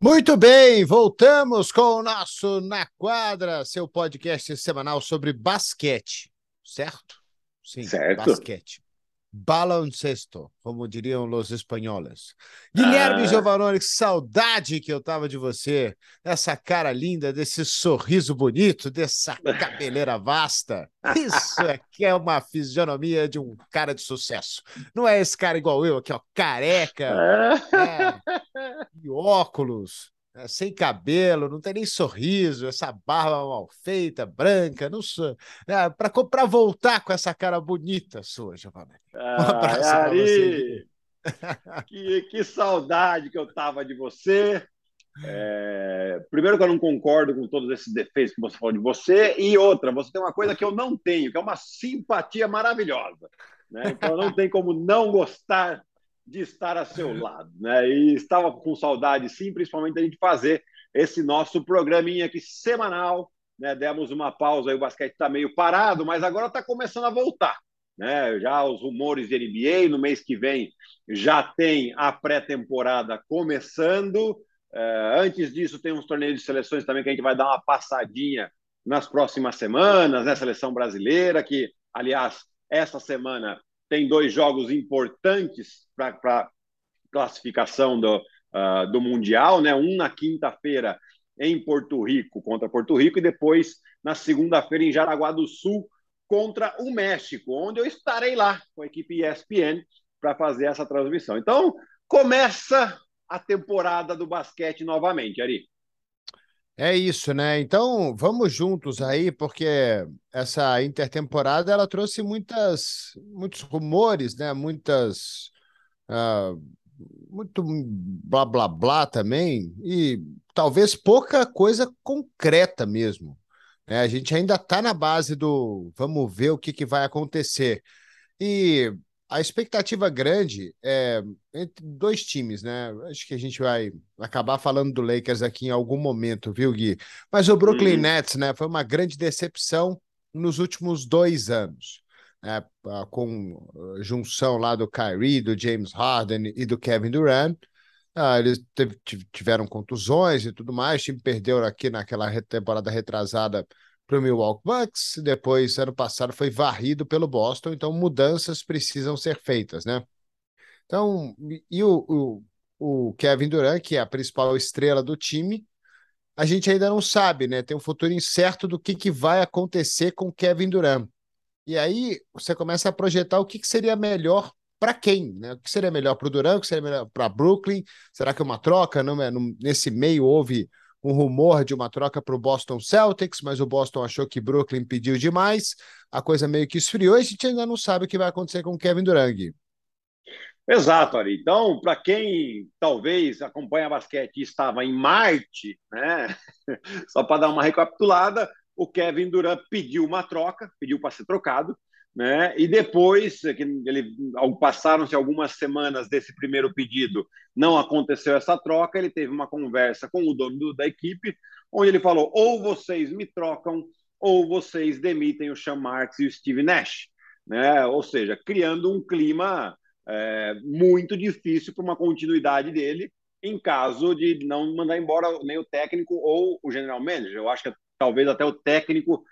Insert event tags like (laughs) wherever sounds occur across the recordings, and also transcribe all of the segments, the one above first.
Muito bem, voltamos com o nosso Na Quadra, seu podcast semanal sobre basquete, certo? Sim, certo. basquete baloncesto, como diriam os espanhóis. Guilherme ah. Giovanoni, que saudade que eu tava de você, essa cara linda, desse sorriso bonito, dessa cabeleira vasta. Isso aqui é uma fisionomia de um cara de sucesso. Não é esse cara igual eu, aqui, ó, careca, é, e óculos é, sem cabelo, não tem nem sorriso, essa barba mal feita, branca, não sou. É, para voltar com essa cara bonita sua, Giovanni. Um abraço ah, você. que, que saudade que eu tava de você. É, primeiro que eu não concordo com todos esses defeitos que você falou de você, e outra, você tem uma coisa que eu não tenho, que é uma simpatia maravilhosa. Né? Então não tem como não gostar de estar a seu lado, né? E estava com saudade, sim, principalmente da gente fazer esse nosso programinha aqui semanal, né? Demos uma pausa, aí o basquete está meio parado, mas agora está começando a voltar, né? Já os rumores de NBA no mês que vem já tem a pré-temporada começando. É, antes disso, tem uns torneios de seleções também que a gente vai dar uma passadinha nas próximas semanas, né? Seleção brasileira, que, aliás, essa semana tem dois jogos importantes para classificação do, uh, do Mundial, né? um na quinta-feira em Porto Rico contra Porto Rico e depois na segunda-feira em Jaraguá do Sul contra o México, onde eu estarei lá com a equipe ESPN para fazer essa transmissão. Então, começa a temporada do basquete novamente, Ari. É isso, né? Então, vamos juntos aí, porque essa intertemporada ela trouxe muitas, muitos rumores, né? Muitas, uh, muito blá blá blá também e talvez pouca coisa concreta mesmo. Né? A gente ainda está na base do vamos ver o que, que vai acontecer. E a expectativa grande é entre dois times, né? Acho que a gente vai acabar falando do Lakers aqui em algum momento, viu, Gui? Mas o Brooklyn uhum. Nets, né, foi uma grande decepção nos últimos dois anos. Né? Com junção lá do Kyrie, do James Harden e do Kevin Durant. Ah, eles tiveram contusões e tudo mais. O time perdeu aqui naquela temporada retrasada para o Milwaukee Bucks, depois, ano passado, foi varrido pelo Boston, então mudanças precisam ser feitas, né? Então, e o, o, o Kevin Durant, que é a principal estrela do time, a gente ainda não sabe, né? Tem um futuro incerto do que, que vai acontecer com Kevin Durant. E aí você começa a projetar o que, que seria melhor para quem, né? O que seria melhor para o Durant, o que seria melhor para Brooklyn? Será que uma troca? Não, é? nesse meio houve um rumor de uma troca para o Boston Celtics, mas o Boston achou que Brooklyn pediu demais, a coisa meio que esfriou e a gente ainda não sabe o que vai acontecer com o Kevin Durant. Exato, Ari. Então, para quem talvez acompanha basquete e estava em Marte, né? (laughs) Só para dar uma recapitulada, o Kevin Durant pediu uma troca, pediu para ser trocado, né? E depois, que ele passaram-se algumas semanas desse primeiro pedido, não aconteceu essa troca. Ele teve uma conversa com o dono do, da equipe, onde ele falou: ou vocês me trocam, ou vocês demitem o Sean Marks e o Steve Nash, né? Ou seja, criando um clima é, muito difícil para uma continuidade dele em caso de não mandar embora nem o técnico ou o general manager. Eu acho que talvez até o técnico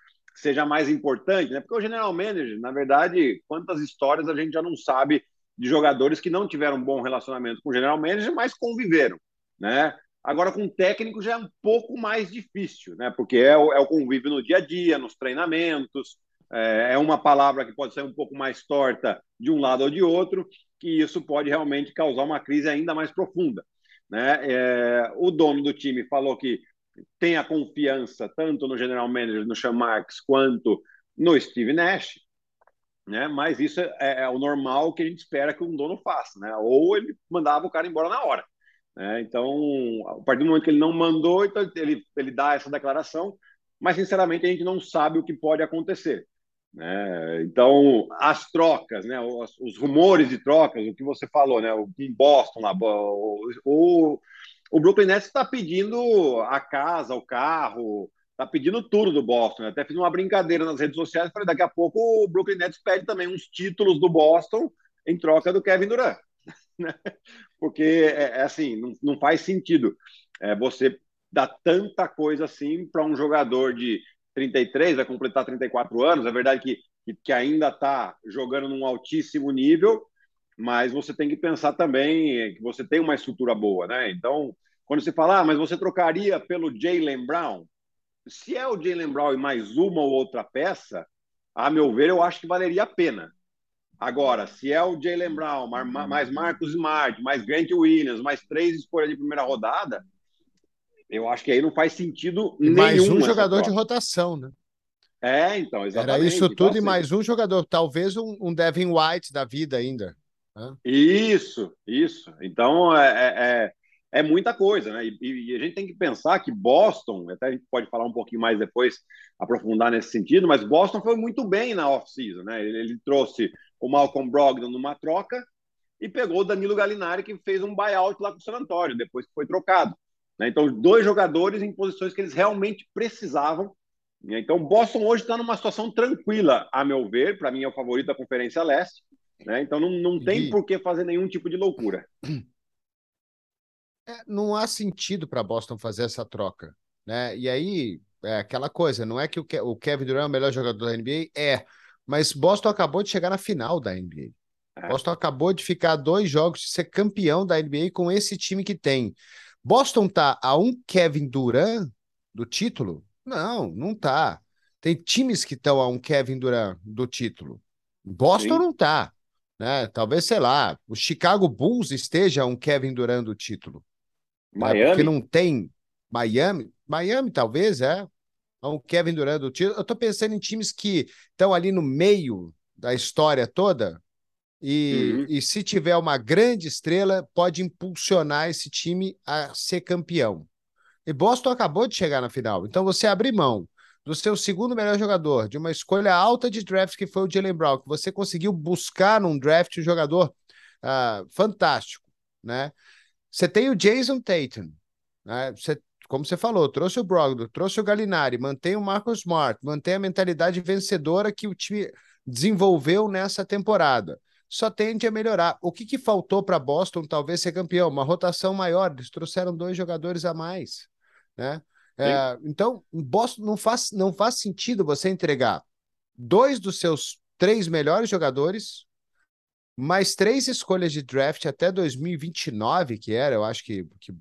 seja mais importante, né? Porque o general manager, na verdade, quantas histórias a gente já não sabe de jogadores que não tiveram um bom relacionamento com o general manager, mas conviveram, né? Agora, com o técnico já é um pouco mais difícil, né? Porque é o, é o convívio no dia a dia, nos treinamentos, é, é uma palavra que pode ser um pouco mais torta de um lado ou de outro, que isso pode realmente causar uma crise ainda mais profunda. Né? É, o dono do time falou que tem a confiança tanto no general manager, no Sean Marks, quanto no Steve Nash, né? Mas isso é, é, o normal que a gente espera que um dono faça, né? Ou ele mandava o cara embora na hora. Né? Então, a partir do momento que ele não mandou, então ele, ele dá essa declaração, mas sinceramente a gente não sabe o que pode acontecer. Né? Então, as trocas, né? os, os, rumores de trocas, o que você falou, né? o Boston, lá, o, o, o Brooklyn Nets está pedindo a casa, o carro, está pedindo tudo do Boston. Eu até fiz uma brincadeira nas redes sociais, falei, daqui a pouco o Brooklyn Nets pede também uns títulos do Boston em troca do Kevin Durant. (laughs) Né? Porque, é, é assim, não, não, faz sentido. é, você dá tanta coisa assim para um jogador de 33, vai completar 34 anos. É verdade que, que ainda está jogando num altíssimo nível, mas você tem que pensar também que você tem uma estrutura boa, né? Então, quando você fala, ah, mas você trocaria pelo Jalen Brown? Se é o Jalen Brown e mais uma ou outra peça, a meu ver, eu acho que valeria a pena. Agora, se é o Jalen Brown, mais Marcos Smart, mais Grant Williams, mais três escolhas de primeira rodada, eu acho que aí não faz sentido e nenhum. Mais um jogador de rotação, né? É, então, exatamente. Era isso tudo então, e assim, mais um jogador, talvez um, um Devin White da vida ainda. Né? Isso, isso. Então, é, é, é é muita coisa, né? E, e, a gente tem que pensar que Boston, até a gente pode falar um pouquinho mais depois, aprofundar nesse sentido, mas Boston foi muito bem na off-season, né? Ele, ele, trouxe o Malcolm Brogdon numa troca e pegou o Danilo Gallinari, que fez um buyout lá com o San Antonio, depois que foi trocado. Né? Então, dois jogadores em posições que eles realmente precisavam. Né? Então, Boston hoje está numa situação tranquila, a meu ver, para mim é o favorito da Conferência Leste. Né? Então, não, não tem por que fazer nenhum tipo de loucura. É, não há sentido para Boston fazer essa troca, né? E aí é aquela coisa, não é que o, Ke o Kevin Durant é o melhor jogador da NBA, é, mas Boston acabou de chegar na final da NBA. É. Boston acabou de ficar dois jogos de ser campeão da NBA com esse time que tem. Boston tá a um Kevin Durant do título? Não, não tá. Tem times que estão a um Kevin Durant do título. Boston Sim. não tá. Né? Talvez, sei lá, o Chicago Bulls esteja um Kevin Durant do título. Miami? É, porque não tem Miami. Miami, talvez, é. Um Kevin Durant do título. Eu estou pensando em times que estão ali no meio da história toda. E, uhum. e se tiver uma grande estrela, pode impulsionar esse time a ser campeão. E Boston acabou de chegar na final. Então você abrir mão do seu segundo melhor jogador, de uma escolha alta de draft que foi o Jalen Brown, que você conseguiu buscar num draft um jogador uh, fantástico, né? Você tem o Jason Tatum, né? Você, como você falou, trouxe o Brogdon, trouxe o Galinari, mantém o Marcus Smart, mantém a mentalidade vencedora que o time desenvolveu nessa temporada. Só tende a melhorar. O que, que faltou para Boston talvez ser campeão? Uma rotação maior. Eles trouxeram dois jogadores a mais, né? É, então, Boston não faz, não faz sentido você entregar dois dos seus três melhores jogadores mais três escolhas de draft até 2029, que era, eu acho que, que,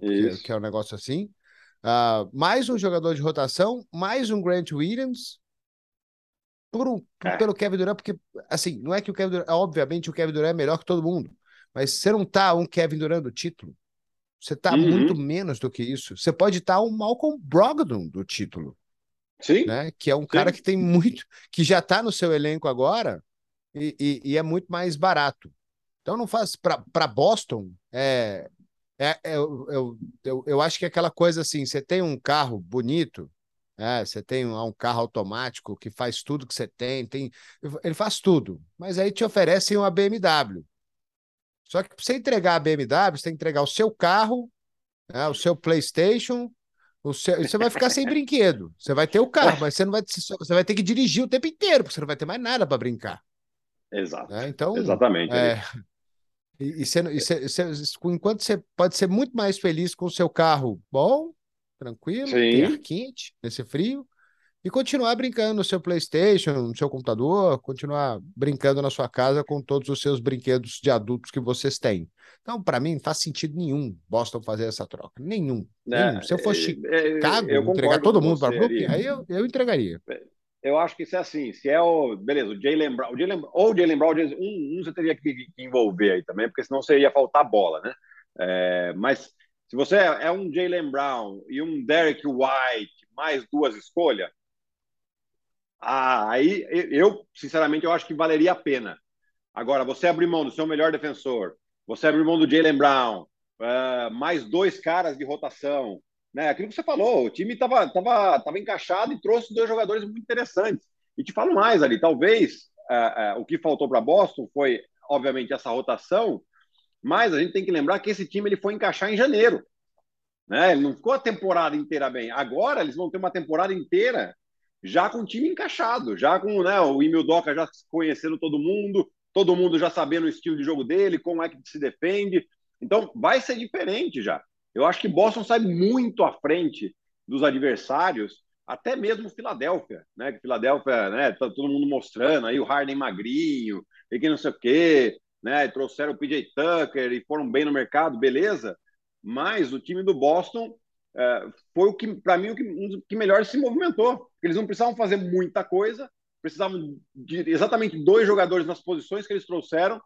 que é um negócio assim. Uh, mais um jogador de rotação, mais um Grant Williams, por um, é. pelo Kevin Durant, porque, assim, não é que o Kevin Durant, obviamente o Kevin Durant é melhor que todo mundo, mas você não tá um Kevin Durant do título. Você tá uhum. muito menos do que isso. Você pode estar tá um Malcolm Brogdon do título. Sim. Né? Que é um Sim. cara que tem muito, que já tá no seu elenco agora, e, e, e é muito mais barato. Então não faz para Boston é, é, é eu, eu, eu, eu, acho que é aquela coisa assim, você tem um carro bonito, é, você tem um, um, carro automático que faz tudo que você tem, tem, ele faz tudo, mas aí te oferecem uma BMW. Só que para você entregar a BMW, você tem que entregar o seu carro, né, o seu PlayStation, o seu, você vai ficar sem (laughs) brinquedo. Você vai ter o carro, mas você não vai, você vai ter que dirigir o tempo inteiro, porque você não vai ter mais nada para brincar. Exato. É, então, Exatamente. É, e, e, você, e você, você, enquanto você pode ser muito mais feliz com o seu carro bom, tranquilo, quente, nesse frio, e continuar brincando no seu PlayStation, no seu computador, continuar brincando na sua casa com todos os seus brinquedos de adultos que vocês têm. Então, para mim, não faz sentido nenhum Boston fazer essa troca. Nenhum. É, nenhum. Se eu fosse é, Chicago, entregar todo mundo para Brooklyn, aí eu, eu entregaria. É, eu acho que isso é assim. Se é o. Beleza, o Jalen Brown. Jaylen, ou o Jalen Brown, um, um você teria que, que, envolver aí também, porque senão você ia faltar bola, né? É, mas se você é, é um Jalen Brown e um Derek White, mais duas escolhas, ah, aí eu, sinceramente, eu acho que valeria a pena. Agora, você abrir mão do seu melhor defensor, você abrir mão do Jalen Brown, uh, mais dois caras de rotação, né? Aquilo que você falou, o time estava tava, tava encaixado e trouxe dois jogadores muito interessantes. E te falo mais ali, talvez uh, uh, o que faltou para Boston foi, obviamente, essa rotação, mas a gente tem que lembrar que esse time ele foi encaixar em janeiro. Né? Ele não ficou a temporada inteira bem. Agora eles vão ter uma temporada inteira já com o time encaixado, já com né, o Emil Doca já conhecendo todo mundo, todo mundo já sabendo o estilo de jogo dele, como é que se defende. Então vai ser diferente já. Eu acho que Boston sai muito à frente dos adversários, até mesmo Filadélfia, né? Que Filadélfia, né? Tá todo mundo mostrando aí o Harden magrinho, e que não sei o quê, né? Trouxeram o PJ Tucker e foram bem no mercado, beleza? Mas o time do Boston foi o que, para mim, o que, um que melhor se movimentou. Eles não precisavam fazer muita coisa, precisavam de exatamente dois jogadores nas posições que eles trouxeram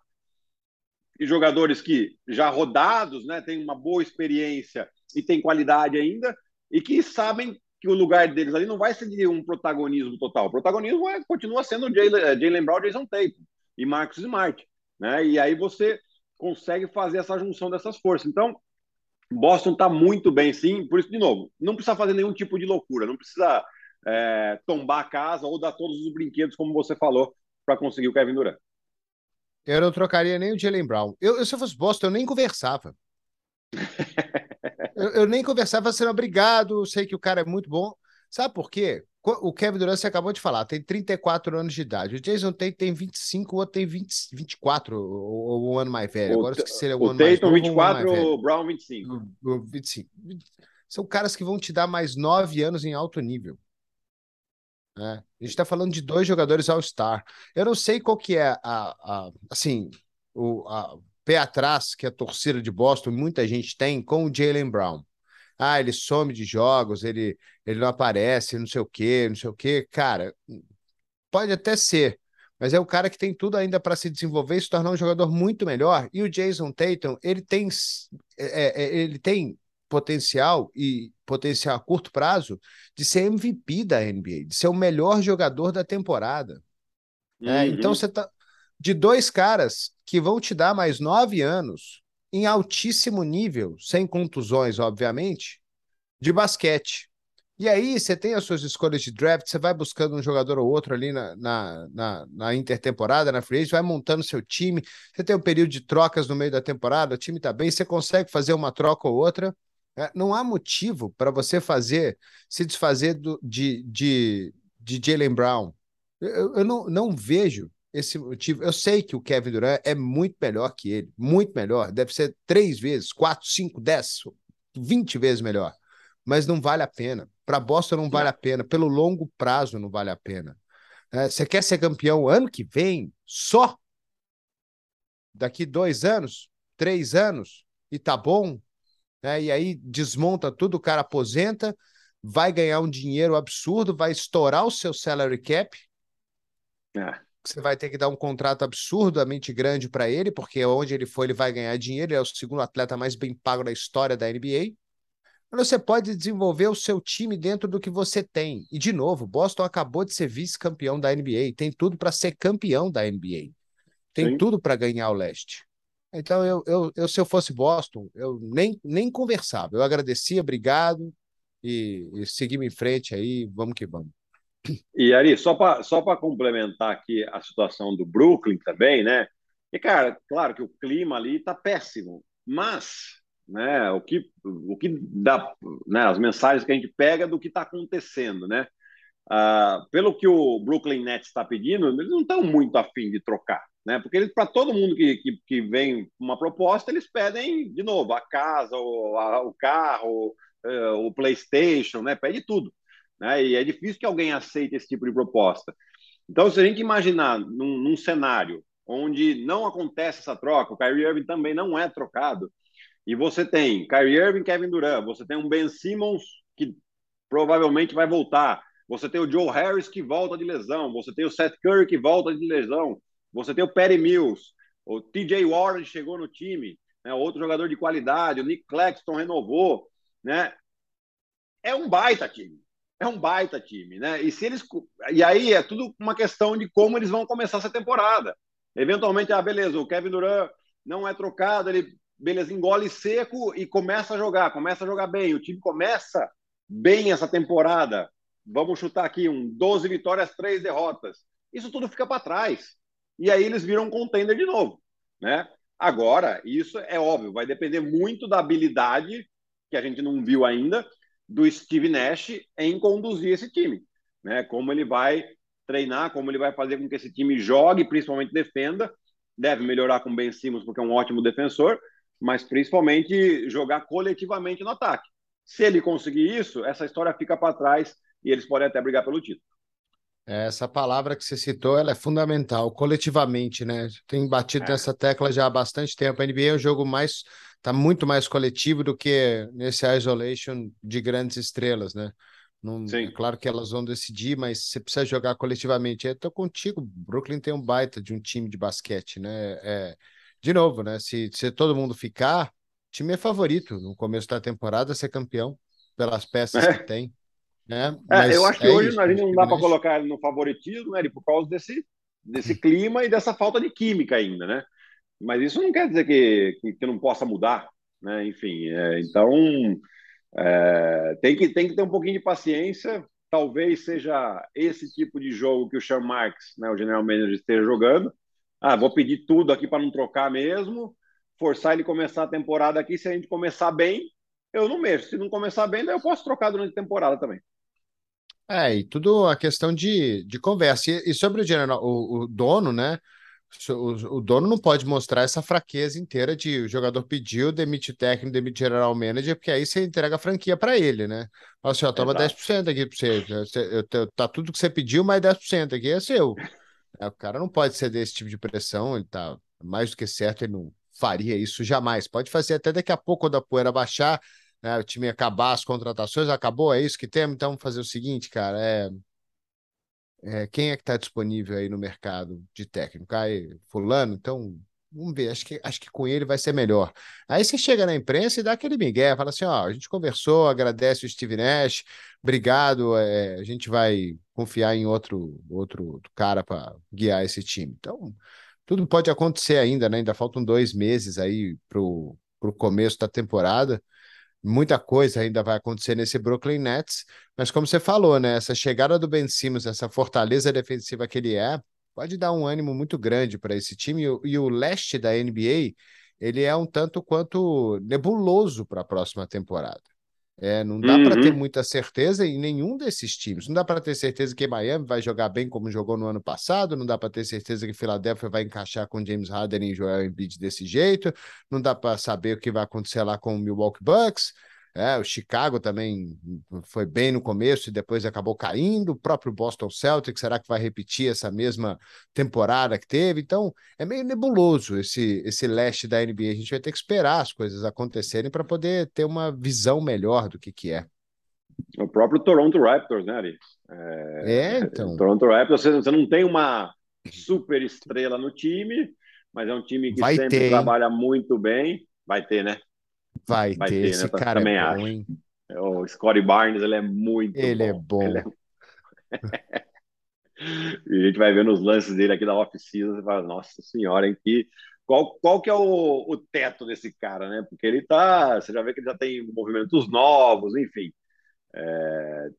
e jogadores que já rodados, né, têm uma boa experiência e têm qualidade ainda e que sabem que o lugar deles ali não vai ser de um protagonismo total. O protagonismo é, continua sendo o Jalen Brown, Jason Tatum e Marcos Smart, né? E aí você consegue fazer essa junção dessas forças. Então, Boston está muito bem, sim. Por isso, de novo, não precisa fazer nenhum tipo de loucura, não precisa é, tombar a casa ou dar todos os brinquedos, como você falou, para conseguir o Kevin Durant. Eu não trocaria nem o Jalen Brown. Eu, eu, se eu fosse Boston, eu nem conversava. (laughs) eu, eu, nem conversava sendo obrigado, sei que o cara é muito bom. Sabe por quê? O Kevin Durant, você acabou de falar, tem 34 anos de idade. O Jason Tate tem 25, o outro tem 20, 24, ou um ano mais velho. O, Agora esqueci ele é um o ano Tatum, mais 24, um o Brown 25. O, o 25. São caras que vão te dar mais nove anos em alto nível. É. A gente está falando de dois jogadores All-Star. Eu não sei qual que é a, a assim, o a, pé atrás que a torcida de Boston, muita gente tem com o Jalen Brown. Ah, ele some de jogos, ele, ele não aparece, não sei o quê, não sei o quê. Cara, pode até ser, mas é o cara que tem tudo ainda para se desenvolver e se tornar um jogador muito melhor. E o Jason Tatum, ele tem, é, é, ele tem potencial e potencial a curto prazo de ser MVP da NBA, de ser o melhor jogador da temporada. É, uhum. É, então você tá de dois caras que vão te dar mais nove anos em altíssimo nível, sem contusões, obviamente, de basquete. E aí você tem as suas escolhas de draft, você vai buscando um jogador ou outro ali na, na, na, na intertemporada, na free vai montando seu time, você tem um período de trocas no meio da temporada, o time está bem, você consegue fazer uma troca ou outra, é, não há motivo para você fazer, se desfazer do, de, de, de Jalen Brown. Eu, eu não, não vejo esse motivo. Eu sei que o Kevin Durant é muito melhor que ele, muito melhor. Deve ser três vezes, quatro, cinco, dez, vinte vezes melhor. Mas não vale a pena. Para Boston não vale a pena. Pelo longo prazo não vale a pena. É, você quer ser campeão ano que vem? Só? Daqui dois anos? Três anos? E tá bom? né? E aí desmonta tudo, o cara aposenta, vai ganhar um dinheiro absurdo, vai estourar o seu salary cap. É. Você vai ter que dar um contrato absurdamente grande para ele, porque onde ele for, ele vai ganhar dinheiro. Ele é o segundo atleta mais bem pago da história da NBA. Mas você pode desenvolver o seu time dentro do que você tem. E, de novo, Boston acabou de ser vice-campeão da NBA. Tem tudo para ser campeão da NBA. Tem Sim. tudo para ganhar o leste. Então, eu, eu, eu, se eu fosse Boston, eu nem, nem conversava. Eu agradecia, obrigado, e, e seguimos em frente aí, vamos que vamos. E Ari, só para só complementar aqui a situação do Brooklyn também, né? E, cara, claro que o clima ali está péssimo, mas né, o, que, o que dá, né, as mensagens que a gente pega do que está acontecendo, né? Uh, pelo que o Brooklyn Nets está pedindo, eles não estão muito afim de trocar né? Porque para todo mundo que, que, que, vem uma proposta, eles pedem de novo a casa, o, a, o carro, uh, o PlayStation, né? Pede tudo, né? E é difícil que alguém aceite esse tipo de proposta. Então, se a gente imaginar num, num cenário onde não acontece essa troca, o Kyrie Irving também não é trocado, e você tem Kyrie Irving, Kevin Durant, você tem um Ben Simmons que provavelmente vai voltar, você tem o Joe Harris que volta de lesão, você tem o Seth Curry que volta de lesão, você tem o Perry Mills, o TJ Warren chegou no time, né, outro jogador de qualidade, o Nick Claxton renovou, né? É um baita time. É um baita time, né? E se eles e aí é tudo uma questão de como eles vão começar essa temporada. Eventualmente, ah, beleza, o Kevin Durant não é trocado, ele beleza, engole seco e começa a jogar, começa a jogar bem. O time começa bem essa temporada. Vamos chutar aqui um 12 vitórias, 3 derrotas. Isso tudo fica para trás e aí eles viram um contender de novo, né? Agora, isso é óbvio, vai depender muito da habilidade que a gente não viu ainda do Steve Nash em conduzir esse time, né? Como ele vai treinar, como ele vai fazer com que esse time jogue, principalmente defenda. Deve melhorar com Ben Simmons porque é um ótimo defensor, mas principalmente jogar coletivamente no ataque. Se ele conseguir isso, essa história fica para trás e eles podem até brigar pelo título. Essa palavra que você citou, ela é fundamental, coletivamente, né? Tem batido é. nessa tecla já há bastante tempo. A NBA é um jogo mais, tá muito mais coletivo do que nesse isolation de grandes estrelas, né? Não, Sim. É claro que elas vão decidir, mas você precisa jogar coletivamente. Eu tô contigo, Brooklyn tem um baita de um time de basquete, né? É, de novo, né? Se, se todo mundo ficar, time é favorito no começo da temporada ser campeão pelas peças é. que tem. Né? É, eu acho que é hoje isso, a gente não dá para colocar ele no favoritismo, né? Por causa desse, desse clima e dessa falta de química ainda, né? Mas isso não quer dizer que, que, que não possa mudar, né? Enfim, é, então é, tem, que, tem que ter um pouquinho de paciência. Talvez seja esse tipo de jogo que o Sean Marks, né, o general manager, esteja jogando. Ah, vou pedir tudo aqui para não trocar mesmo, forçar ele começar a temporada aqui. Se a gente começar bem, eu não mexo. Se não começar bem, daí eu posso trocar durante a temporada também. É, e tudo a questão de, de conversa. E, e sobre o, general, o, o dono, né? O, dono não pode mostrar essa fraqueza inteira de o jogador pediu, demite técnico, demite general manager, porque aí você entrega a franquia para ele, né? Fala assim, ó, toma Exato. 10% aqui para você. você. Tá tudo que você pediu, mais 10% aqui é seu. É, o cara não pode ser desse tipo de pressão, ele tá mais do que certo, ele não faria isso jamais. Pode fazer até daqui a pouco, quando a poeira baixar, né, o time acabar as contratações, acabou, é isso que temos, então vamos fazer o seguinte, cara, é, é quem é que está disponível aí no mercado de técnico? Aí, fulano, então vamos ver, acho que, acho que com ele vai ser melhor. Aí você chega na imprensa e dá aquele migué, fala assim, ó, a gente conversou, agradece o Steve Nash, obrigado, é, a gente vai confiar em outro, outro cara para guiar esse time. Então, tudo pode acontecer ainda, né? Ainda faltam dois meses aí para o começo da temporada muita coisa ainda vai acontecer nesse Brooklyn Nets, mas como você falou, né, essa chegada do Ben Simmons, essa fortaleza defensiva que ele é, pode dar um ânimo muito grande para esse time, e o, e o leste da NBA, ele é um tanto quanto nebuloso para a próxima temporada. É, não dá uhum. para ter muita certeza em nenhum desses times. Não dá para ter certeza que Miami vai jogar bem como jogou no ano passado. Não dá para ter certeza que Philadelphia vai encaixar com James Harden e Joel Embiid desse jeito. Não dá para saber o que vai acontecer lá com o Milwaukee Bucks. É, o Chicago também foi bem no começo e depois acabou caindo. O próprio Boston Celtics, será que vai repetir essa mesma temporada que teve? Então, é meio nebuloso esse, esse leste da NBA. A gente vai ter que esperar as coisas acontecerem para poder ter uma visão melhor do que, que é. O próprio Toronto Raptors, né, Ari? É, é então. Toronto Raptors, você não tem uma super estrela no time, mas é um time que vai sempre ter, trabalha muito bem. Vai ter, né? Vai, Vai ter, ter, esse né? cara também é bom, hein? É o Scottie Barnes, ele é muito ele bom. é bom. É... (laughs) e a gente vai vendo os lances dele aqui da off-season e fala, nossa senhora, em que... Qual, qual que é o, o teto desse cara, né? Porque ele tá... Você já vê que ele já tem movimentos novos, enfim. É,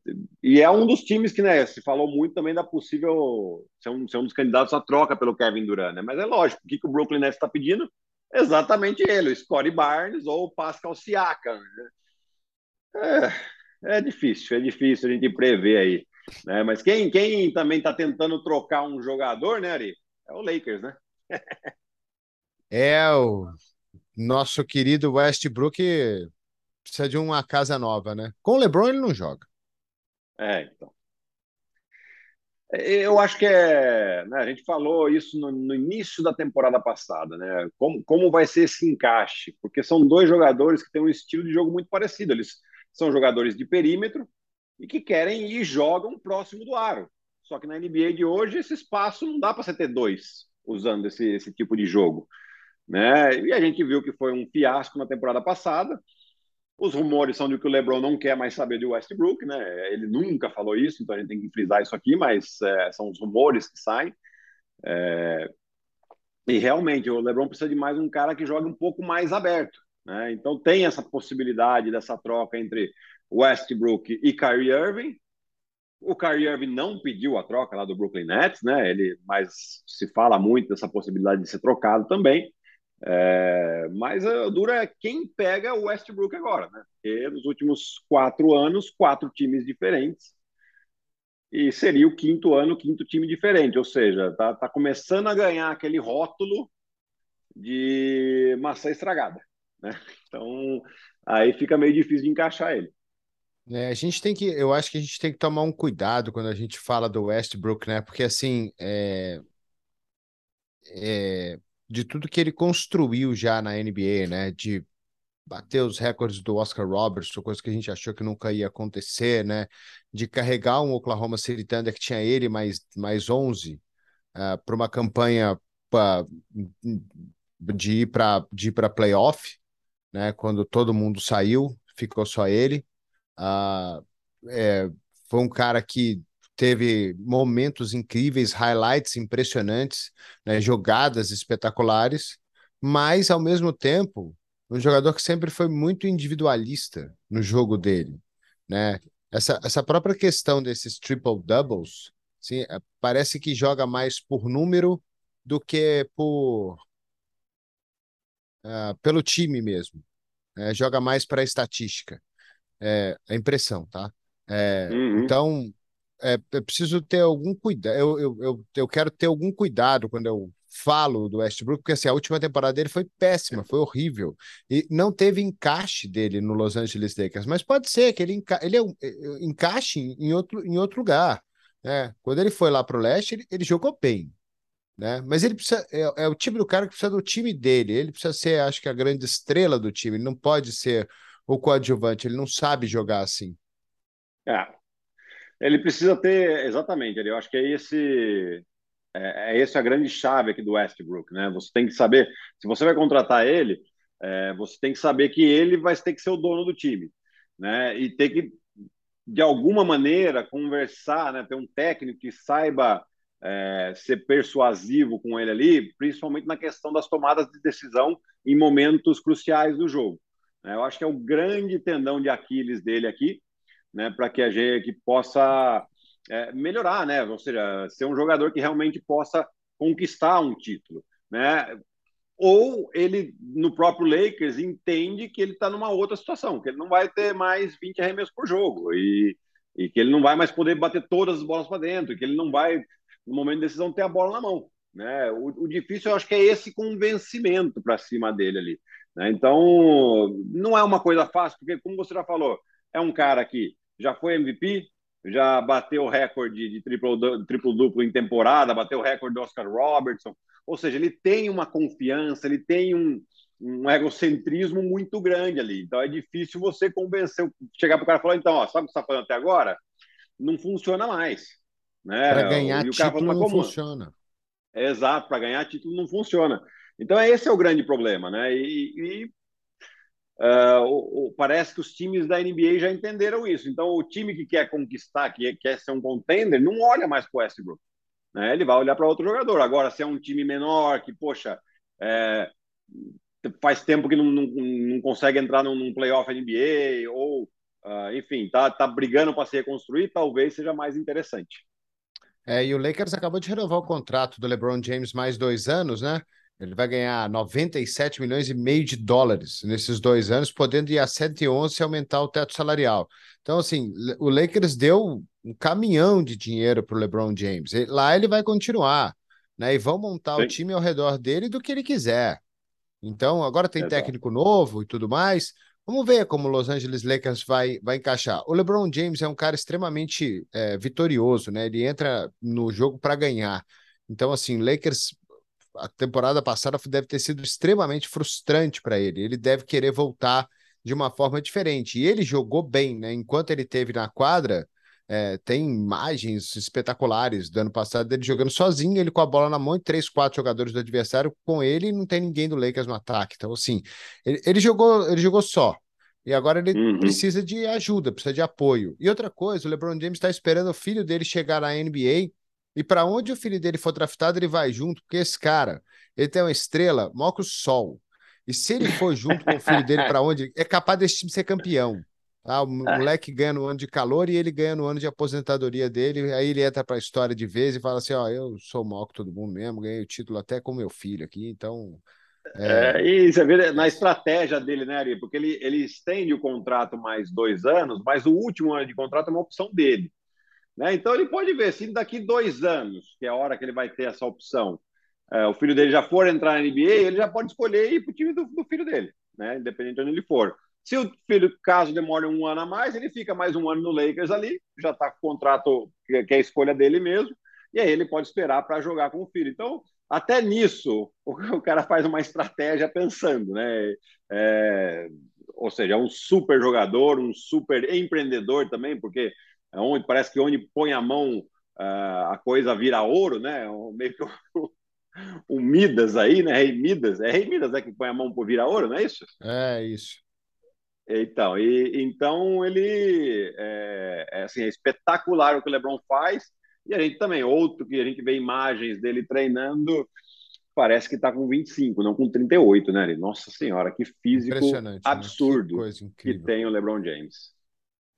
e é um dos times que, né, se falou muito também da possível ser um, ser um dos candidatos à troca pelo Kevin Durant, né? Mas é lógico, o que, que o Brooklyn Nets está pedindo? Exatamente ele, o Scottie Barnes ou o Pascal Siakam. Né? É, é difícil, é difícil a gente prever aí. Né? Mas quem, quem também está tentando trocar um jogador, né, Ari? É o Lakers, né? (laughs) é, o nosso querido Westbrook precisa de uma casa nova, né? Com o LeBron ele não joga. É, então. Eu acho que é. Né, a gente falou isso no, no, início da temporada passada, né? Como, como vai ser esse encaixe? Porque são dois jogadores que têm um estilo de jogo muito parecido. Eles são jogadores de perímetro e que querem e jogam próximo do aro. Só que na NBA de hoje, esse espaço não dá para você ter dois usando esse, esse tipo de jogo. Né? E a gente viu que foi um fiasco na temporada passada. Os rumores são de que o LeBron não quer mais saber de Westbrook, né? Ele nunca falou isso, então a gente tem que frisar isso aqui, mas é, são os rumores que saem. É... E realmente o LeBron precisa de mais um cara que jogue um pouco mais aberto, né? Então tem essa possibilidade dessa troca entre Westbrook e Kyrie Irving. O Kyrie Irving não pediu a troca lá do Brooklyn Nets, né? Ele, mas se fala muito dessa possibilidade de ser trocado também. É, mas a dura é quem pega o Westbrook agora, né? Porque nos últimos quatro anos, quatro times diferentes. E seria o quinto ano, quinto time diferente. Ou seja, tá, tá começando a ganhar aquele rótulo de maçã estragada. Né? Então, aí fica meio difícil de encaixar ele. É, a gente tem que, eu acho que a gente tem que tomar um cuidado quando a gente fala do Westbrook, né? Porque assim, é, é, de tudo que ele construiu já na NBA, né? De bater os recordes do Oscar Robertson, coisa que a gente achou que nunca ia acontecer, né? De carregar um Oklahoma City Thunder que tinha ele mais, mais 11 uh, para uma campanha pra, de ir para de ir para playoff, né? Quando todo mundo saiu, ficou só ele. Uh, é, foi um cara que teve momentos incríveis, highlights impressionantes, né? jogadas espetaculares, mas ao mesmo tempo um jogador que sempre foi muito individualista no jogo dele, né? Essa, essa própria questão desses triple doubles, sim, é, parece que joga mais por número do que por uh, pelo time mesmo. É, joga mais para estatística. É a impressão, tá? É, uhum. Então, é, eu preciso ter algum cuidado. Eu, eu, eu, eu quero ter algum cuidado quando eu falo do Westbrook, porque assim, a última temporada dele foi péssima, foi horrível. E não teve encaixe dele no Los Angeles Lakers, mas pode ser que ele, enca ele é um, é, é, encaixe em outro, em outro lugar. Né? Quando ele foi lá para o leste, ele, ele, jogou bem. Né? Mas ele precisa. É, é, o tipo do cara que precisa do time dele. Ele precisa ser, acho que, a grande estrela do time. Ele não pode ser o coadjuvante, ele não sabe jogar assim. É. Ele precisa ter, exatamente, eu acho que é esse é, é essa a grande chave aqui do Westbrook, né? Você tem que saber, se você vai contratar ele, é, você tem que saber que ele vai ter que ser o dono do time, né? E ter que, de alguma maneira, conversar, né? Ter um técnico que saiba é, ser persuasivo com ele ali, principalmente na questão das tomadas de decisão em momentos cruciais do jogo. Né? Eu acho que é o grande tendão de Aquiles dele aqui, né? Para que a gente possa é, melhorar, né? Ou seja, ser um jogador que realmente possa conquistar um título, né? Ou ele, no próprio Lakers, entende que ele está numa outra situação, que ele não vai ter mais 20 arremessos por jogo e, e que ele não vai mais poder bater todas as bolas para dentro, que ele não vai, no momento de decisão, ter a bola na mão. Né? O, o difícil, eu acho que é esse convencimento para cima dele ali. Né? Então, não é uma coisa fácil, porque, como você já falou, é um cara que já foi MVP, já bateu o recorde de triplo, triplo duplo em temporada, bateu o recorde do Oscar Robertson. Ou seja, ele tem uma confiança, ele tem um, um egocentrismo muito grande ali. Então é difícil você convencer, chegar para o cara e falar: então, ó, sabe o que você está fazendo até agora? Não funciona mais. Né? Para ganhar título não como? funciona. exato, para ganhar título não funciona. Então esse é o grande problema, né? E, e Uh, o, o, parece que os times da NBA já entenderam isso. Então, o time que quer conquistar, que quer ser um contender, não olha mais para o Westbrook. Né? Ele vai olhar para outro jogador. Agora, se é um time menor, que, poxa, é, faz tempo que não, não, não consegue entrar num, num playoff NBA, ou, uh, enfim, tá, tá brigando para se reconstruir, talvez seja mais interessante. É, e o Lakers acabou de renovar o contrato do LeBron James mais dois anos, né? Ele vai ganhar 97 milhões e meio de dólares nesses dois anos, podendo ir a 111 se aumentar o teto salarial. Então, assim, o Lakers deu um caminhão de dinheiro para o LeBron James. Lá ele vai continuar, né? E vão montar Sim. o time ao redor dele do que ele quiser. Então, agora tem Exato. técnico novo e tudo mais. Vamos ver como o Los Angeles Lakers vai, vai encaixar. O LeBron James é um cara extremamente é, vitorioso, né? Ele entra no jogo para ganhar. Então, assim, Lakers a temporada passada deve ter sido extremamente frustrante para ele. Ele deve querer voltar de uma forma diferente. E ele jogou bem, né? Enquanto ele teve na quadra, é, tem imagens espetaculares do ano passado dele jogando sozinho, ele com a bola na mão e três, quatro jogadores do adversário com ele e não tem ninguém do Lakers no ataque. Então, assim, ele, ele jogou, ele jogou só. E agora ele uhum. precisa de ajuda, precisa de apoio. E outra coisa, o LeBron James está esperando o filho dele chegar na NBA e para onde o filho dele for draftado, ele vai junto, porque esse cara, ele tem uma estrela maior que o sol. E se ele for junto com o filho dele para onde, é capaz desse time ser campeão. Tá? O é. moleque ganha no ano de calor e ele ganha no ano de aposentadoria dele. Aí ele entra para a história de vez e fala assim: Ó, eu sou maior que todo mundo mesmo, ganhei o título até com meu filho aqui, então. É... É, e você vê na estratégia dele, né, Ari? Porque ele, ele estende o contrato mais dois anos, mas o último ano de contrato é uma opção dele. Né? Então ele pode ver, se daqui dois anos, que é a hora que ele vai ter essa opção, é, o filho dele já for entrar na NBA, ele já pode escolher ir para o time do, do, filho dele. né? Independente de onde ele for. Se o filho, caso demore um ano a mais, ele fica mais um ano no Lakers ali, já está com o contrato que é a escolha dele mesmo, e aí ele pode esperar para jogar com o filho. Então, até nisso, (laughs) o cara faz uma estratégia pensando, né? É, ou seja, é um super jogador, um super empreendedor também, porque onde parece que onde põe a mão uh, a coisa vira ouro, né? Meio que o, Midas aí, né? Rei Midas, é Rei Midas é que põe a mão por vira ouro, não é isso? É isso. Então, e, então ele é, é, assim, é espetacular o que o LeBron faz. E a gente também, outro que a gente vê imagens dele treinando, parece que está com 25, não com 38, né? Nossa Senhora, que físico absurdo né? que, que tem o LeBron James.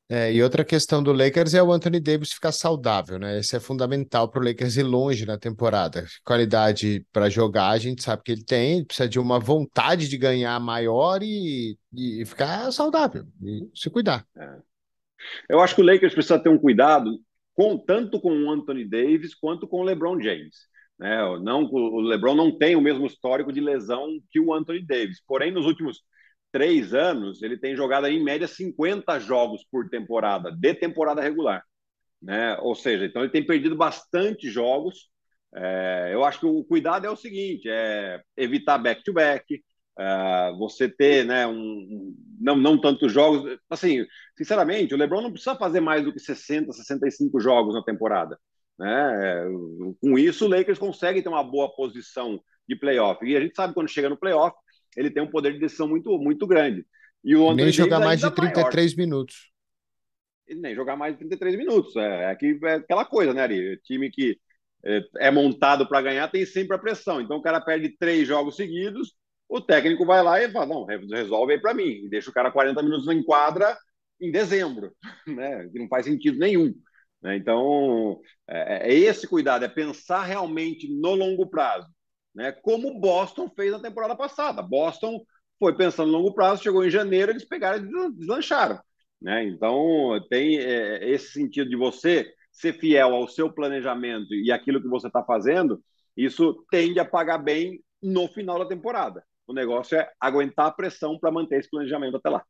É, e outra questão do Lakers é o Anthony Davis ficar saudável, né? Isso é fundamental para o Lakers ir longe na temporada. Qualidade para jogar, a gente sabe que ele tem, precisa de uma vontade de ganhar maior e, e ficar saudável, e se cuidar. É. Eu acho que o Lakers precisa ter um cuidado com tanto com o Anthony Davis quanto com o LeBron James. Né? Não, o LeBron não tem o mesmo histórico de lesão que o Anthony Davis. Porém, nos últimos três anos, ele tem jogado aí, em média 50 jogos por temporada, de temporada regular. Né? Ou seja, então ele tem perdido bastante jogos. É, eu acho que o cuidado é o seguinte: é evitar back-to-back, é, você ter né, um, não, não tantos jogos. Assim, sinceramente, o Lebron não precisa fazer mais do que 60, 65 jogos na temporada. Né? Com isso, o Lakers consegue ter uma boa posição de playoff. E a gente sabe quando chega no playoff, ele tem um poder de decisão muito, muito grande. E o nem jogar mais de 33 maior. minutos. Ele nem jogar mais de 33 minutos. É, é, que, é aquela coisa, né, Ari? O time que é, é montado para ganhar tem sempre a pressão. Então o cara perde três jogos seguidos, o técnico vai lá e fala: não, resolve aí para mim. E deixa o cara 40 minutos em quadra em dezembro, (laughs) né? Que não faz sentido nenhum. Né? Então, é, é esse cuidado, é pensar realmente no longo prazo né? Como Boston fez na temporada passada. Boston foi pensando no longo prazo, chegou em janeiro, eles pegaram e deslancharam. Né? Então, tem é, esse sentido de você ser fiel ao seu planejamento e aquilo que você está fazendo, isso tende a pagar bem no final da temporada. O negócio é aguentar a pressão para manter esse planejamento até lá.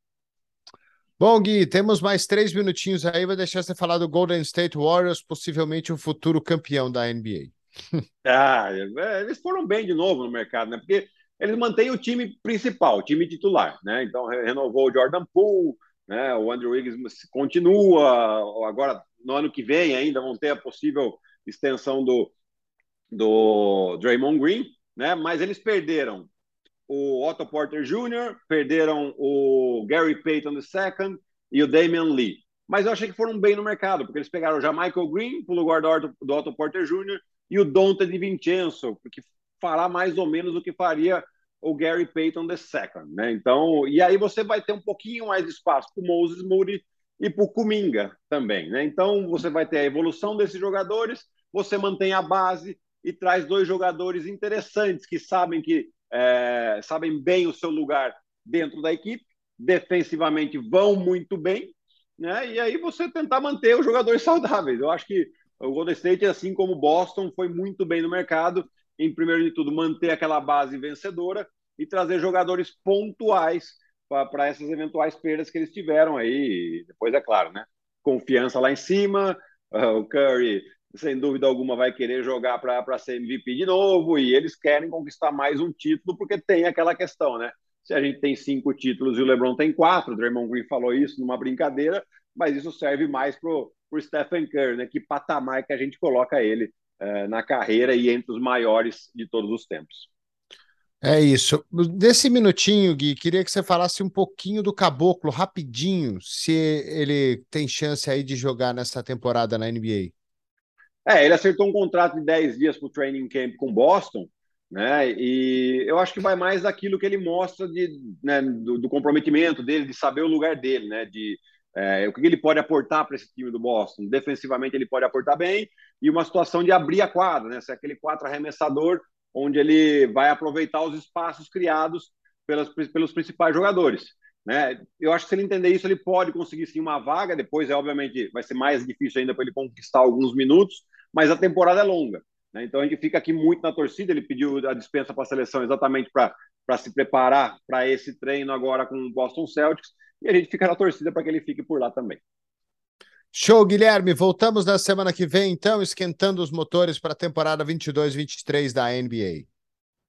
Bom, Gui, temos mais três minutinhos aí. Vou deixar você falar do Golden State Warriors, possivelmente o futuro campeão da NBA. (laughs) ah, é, eles foram bem de novo no mercado, né? Porque eles mantêm o time principal, o time titular, né? Então renovou o Jordan Poole, né? O Andrew Wiggins continua. Agora no ano que vem ainda vão ter a possível extensão do do Draymond Green, né? Mas eles perderam o Otto Porter Jr., perderam o Gary Payton II e o Damian Lee. Mas eu achei que foram bem no mercado, porque eles pegaram já Michael Green para o lugar do Otto, do Otto Porter Jr e o Dante de Vincenzo, que fará mais ou menos o que faria o Gary Payton II, né? Então, e aí você vai ter um pouquinho mais de espaço para o Moses Moody e para o Kuminga também, né? Então, você vai ter a evolução desses jogadores, você mantém a base e traz dois jogadores interessantes que sabem que é, sabem bem o seu lugar dentro da equipe, defensivamente vão muito bem, né? E aí você tentar manter os jogadores (laughs) saudáveis. Eu acho que o Golden State, assim como Boston, foi muito bem no mercado. Em primeiro de tudo, manter aquela base vencedora e trazer jogadores pontuais para essas eventuais perdas que eles tiveram aí. Depois, é claro, né? Confiança lá em cima. Uh, o Curry, sem dúvida alguma, vai querer jogar para ser MVP de novo. E eles querem conquistar mais um título, porque tem aquela questão, né? Se a gente tem cinco títulos e o LeBron tem quatro, o Draymond Green falou isso numa brincadeira, mas isso serve mais para por Stephen Curry, né? Que patamar que a gente coloca ele uh, na carreira e entre os maiores de todos os tempos. É isso. Desse minutinho, Gui, queria que você falasse um pouquinho do Caboclo, rapidinho, se ele tem chance aí de jogar nessa temporada na NBA. É, ele acertou um contrato de 10 dias para o training camp com Boston, né? E eu acho que vai mais daquilo que ele mostra de, né, do, do, comprometimento dele, de saber o lugar dele, né? De, é, o que ele pode aportar para esse time do Boston? Defensivamente, ele pode aportar bem e uma situação de abrir a quadra, né? Ser aquele quatro arremessador onde ele vai aproveitar os espaços criados pelas, pelos principais jogadores. Né? Eu acho que se ele entender isso, ele pode conseguir sim uma vaga. Depois, é obviamente, vai ser mais difícil ainda para ele conquistar alguns minutos, mas a temporada é longa. Né? Então a gente fica aqui muito na torcida. Ele pediu a dispensa para a seleção exatamente para para se preparar para esse treino agora com o Boston Celtics e a gente fica na torcida para que ele fique por lá também. Show, Guilherme. Voltamos na semana que vem, então, esquentando os motores para a temporada 22-23 da NBA.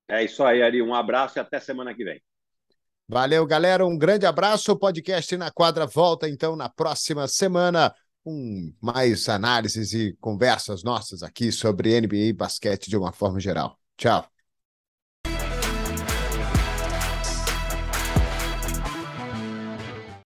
É isso aí, Ari. Um abraço e até semana que vem. Valeu, galera. Um grande abraço. O podcast na quadra volta, então, na próxima semana com mais análises e conversas nossas aqui sobre NBA e basquete de uma forma geral. Tchau.